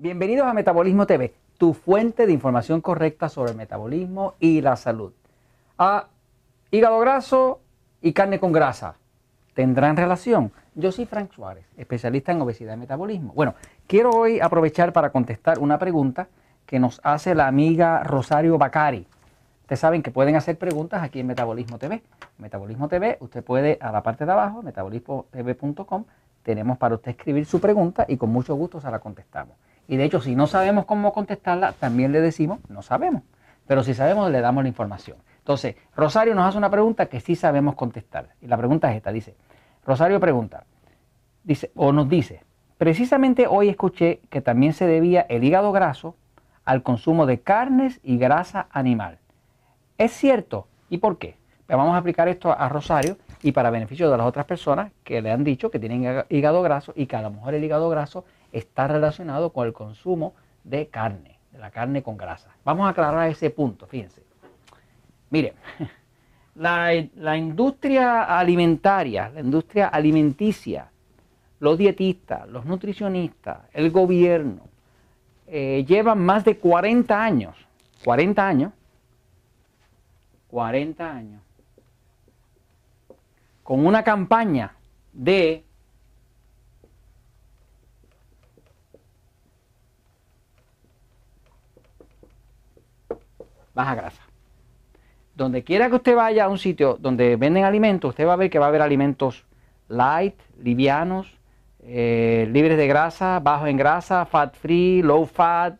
Bienvenidos a Metabolismo TV, tu fuente de información correcta sobre el metabolismo y la salud. Ah, hígado graso y carne con grasa. ¿Tendrán relación? Yo soy Frank Suárez, especialista en obesidad y metabolismo. Bueno, quiero hoy aprovechar para contestar una pregunta que nos hace la amiga Rosario Bacari. Ustedes saben que pueden hacer preguntas aquí en Metabolismo TV. Metabolismo TV, usted puede a la parte de abajo, metabolismotv.com, tenemos para usted escribir su pregunta y con mucho gusto se la contestamos. Y de hecho, si no sabemos cómo contestarla, también le decimos, no sabemos. Pero si sabemos, le damos la información. Entonces, Rosario nos hace una pregunta que sí sabemos contestar. Y la pregunta es esta, dice, Rosario pregunta, dice, o nos dice, precisamente hoy escuché que también se debía el hígado graso al consumo de carnes y grasa animal. ¿Es cierto? ¿Y por qué? Pues vamos a aplicar esto a Rosario y para beneficio de las otras personas que le han dicho que tienen hígado graso y que a lo mejor el hígado graso está relacionado con el consumo de carne, de la carne con grasa. Vamos a aclarar ese punto, fíjense. Miren, la, industria alimentaria, la industria alimenticia, los dietistas, los nutricionistas, el gobierno, eh, llevan más de 40 años, 40 años, 40 años, con una campaña de baja grasa. Donde quiera que usted vaya a un sitio donde venden alimentos, usted va a ver que va a haber alimentos light, livianos, eh, libres de grasa, bajos en grasa, fat free, low fat.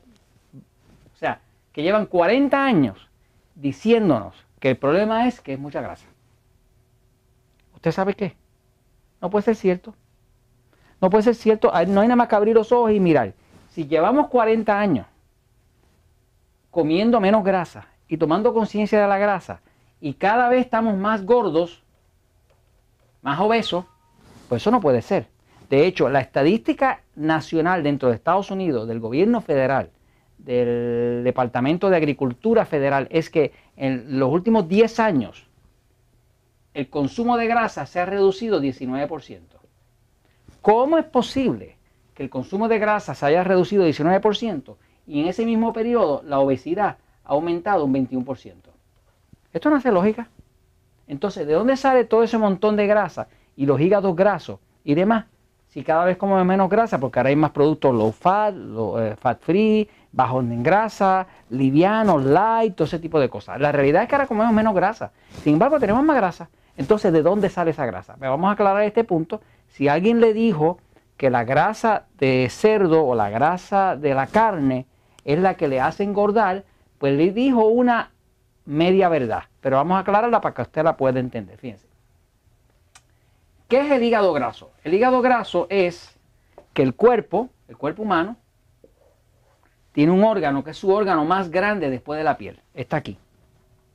O sea, que llevan 40 años diciéndonos que el problema es que es mucha grasa. ¿Usted sabe qué? No puede ser cierto. No puede ser cierto. No hay nada más que abrir los ojos y mirar. Si llevamos 40 años comiendo menos grasa y tomando conciencia de la grasa y cada vez estamos más gordos, más obesos, pues eso no puede ser. De hecho, la estadística nacional dentro de Estados Unidos, del gobierno federal, del Departamento de Agricultura Federal, es que en los últimos 10 años el consumo de grasa se ha reducido 19%. ¿Cómo es posible que el consumo de grasa se haya reducido 19% y en ese mismo periodo la obesidad ha aumentado un 21%. Esto no hace lógica. Entonces, ¿de dónde sale todo ese montón de grasa y los hígados grasos y demás? Si cada vez comemos menos grasa, porque ahora hay más productos low fat, eh, fat free, bajos en grasa, livianos, light, todo ese tipo de cosas. La realidad es que ahora comemos menos grasa. Sin embargo, tenemos más grasa. Entonces, ¿de dónde sale esa grasa? Vamos a aclarar este punto. Si alguien le dijo que la grasa de cerdo o la grasa de la carne es la que le hace engordar, pues le dijo una media verdad. Pero vamos a aclararla para que usted la pueda entender. Fíjense. ¿Qué es el hígado graso? El hígado graso es que el cuerpo, el cuerpo humano, tiene un órgano que es su órgano más grande después de la piel. Está aquí.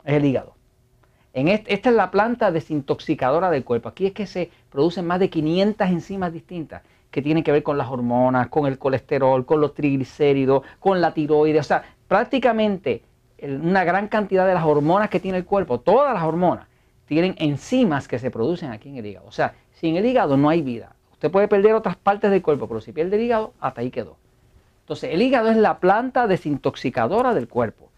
Es el hígado. En esta es la planta desintoxicadora del cuerpo. Aquí es que se producen más de 500 enzimas distintas que tienen que ver con las hormonas, con el colesterol, con los triglicéridos, con la tiroides. O sea, prácticamente una gran cantidad de las hormonas que tiene el cuerpo, todas las hormonas, tienen enzimas que se producen aquí en el hígado. O sea, sin el hígado no hay vida. Usted puede perder otras partes del cuerpo, pero si pierde el hígado, hasta ahí quedó. Entonces, el hígado es la planta desintoxicadora del cuerpo.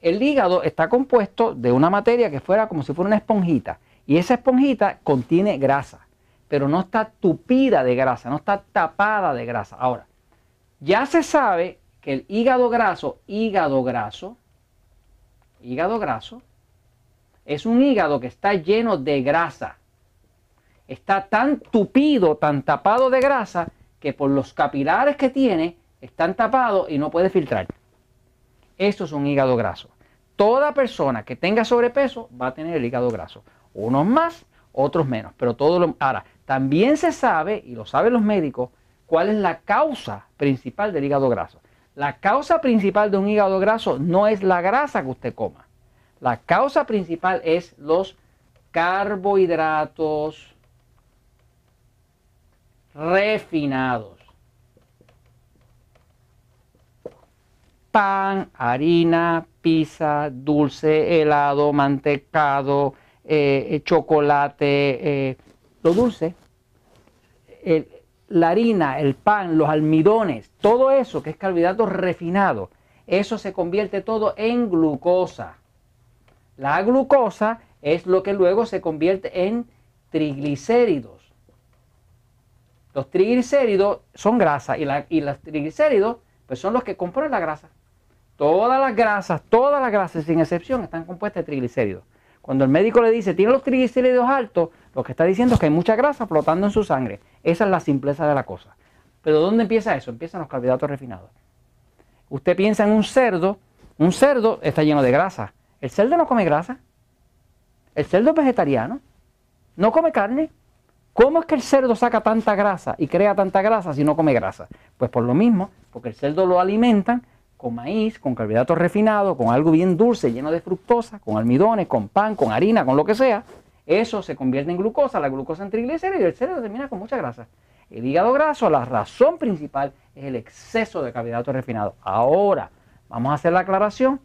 El hígado está compuesto de una materia que fuera como si fuera una esponjita. Y esa esponjita contiene grasa pero no está tupida de grasa, no está tapada de grasa. Ahora, ya se sabe que el hígado graso, hígado graso, hígado graso, es un hígado que está lleno de grasa. Está tan tupido, tan tapado de grasa, que por los capilares que tiene, están tapados y no puede filtrar. Eso es un hígado graso. Toda persona que tenga sobrepeso va a tener el hígado graso. Unos más, otros menos. Pero todo lo... Ahora, también se sabe, y lo saben los médicos, cuál es la causa principal del hígado graso. La causa principal de un hígado graso no es la grasa que usted coma. La causa principal es los carbohidratos refinados. Pan, harina, pizza, dulce, helado, mantecado, eh, chocolate, eh, lo dulce, la harina, el pan, los almidones, todo eso que es carbohidrato refinado, eso se convierte todo en glucosa. La glucosa es lo que luego se convierte en triglicéridos. Los triglicéridos son grasa y, y los triglicéridos pues son los que componen la grasa. Todas las grasas, todas las grasas sin excepción están compuestas de triglicéridos. Cuando el médico le dice tiene los triglicéridos altos, lo que está diciendo es que hay mucha grasa flotando en su sangre. Esa es la simpleza de la cosa. Pero ¿dónde empieza eso? Empiezan los carbohidratos refinados. Usted piensa en un cerdo, un cerdo está lleno de grasa. El cerdo no come grasa. El cerdo es vegetariano. No come carne. ¿Cómo es que el cerdo saca tanta grasa y crea tanta grasa si no come grasa? Pues por lo mismo, porque el cerdo lo alimentan con maíz, con carbohidratos refinados, con algo bien dulce, lleno de fructosa, con almidones, con pan, con harina, con lo que sea, eso se convierte en glucosa, la glucosa en triglicéridos y el cerebro termina con mucha grasa. El hígado graso, la razón principal es el exceso de carbohidratos refinados. Ahora, vamos a hacer la aclaración.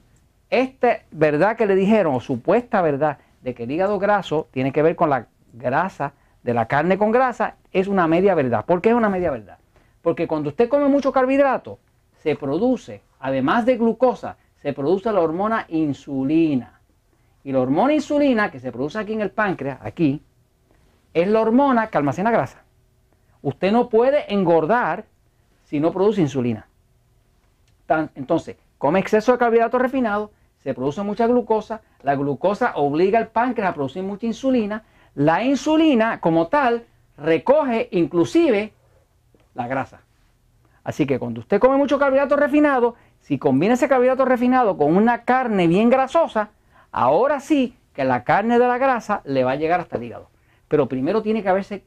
Esta verdad que le dijeron, o supuesta verdad, de que el hígado graso tiene que ver con la grasa de la carne con grasa, es una media verdad. ¿Por qué es una media verdad? Porque cuando usted come mucho carbohidrato, se produce además de glucosa, se produce la hormona insulina. Y la hormona insulina que se produce aquí en el páncreas, aquí, es la hormona que almacena grasa. Usted no puede engordar si no produce insulina. Entonces, come exceso de carbohidratos refinados, se produce mucha glucosa, la glucosa obliga al páncreas a producir mucha insulina, la insulina como tal recoge inclusive la grasa. Así que cuando usted come mucho carbohidrato refinado, si combina ese carbohidrato refinado con una carne bien grasosa, ahora sí que la carne de la grasa le va a llegar hasta el hígado. Pero primero tiene que haberse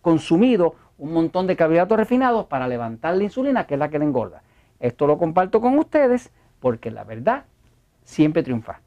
consumido un montón de carbohidratos refinados para levantar la insulina, que es la que le engorda. Esto lo comparto con ustedes porque la verdad siempre triunfa.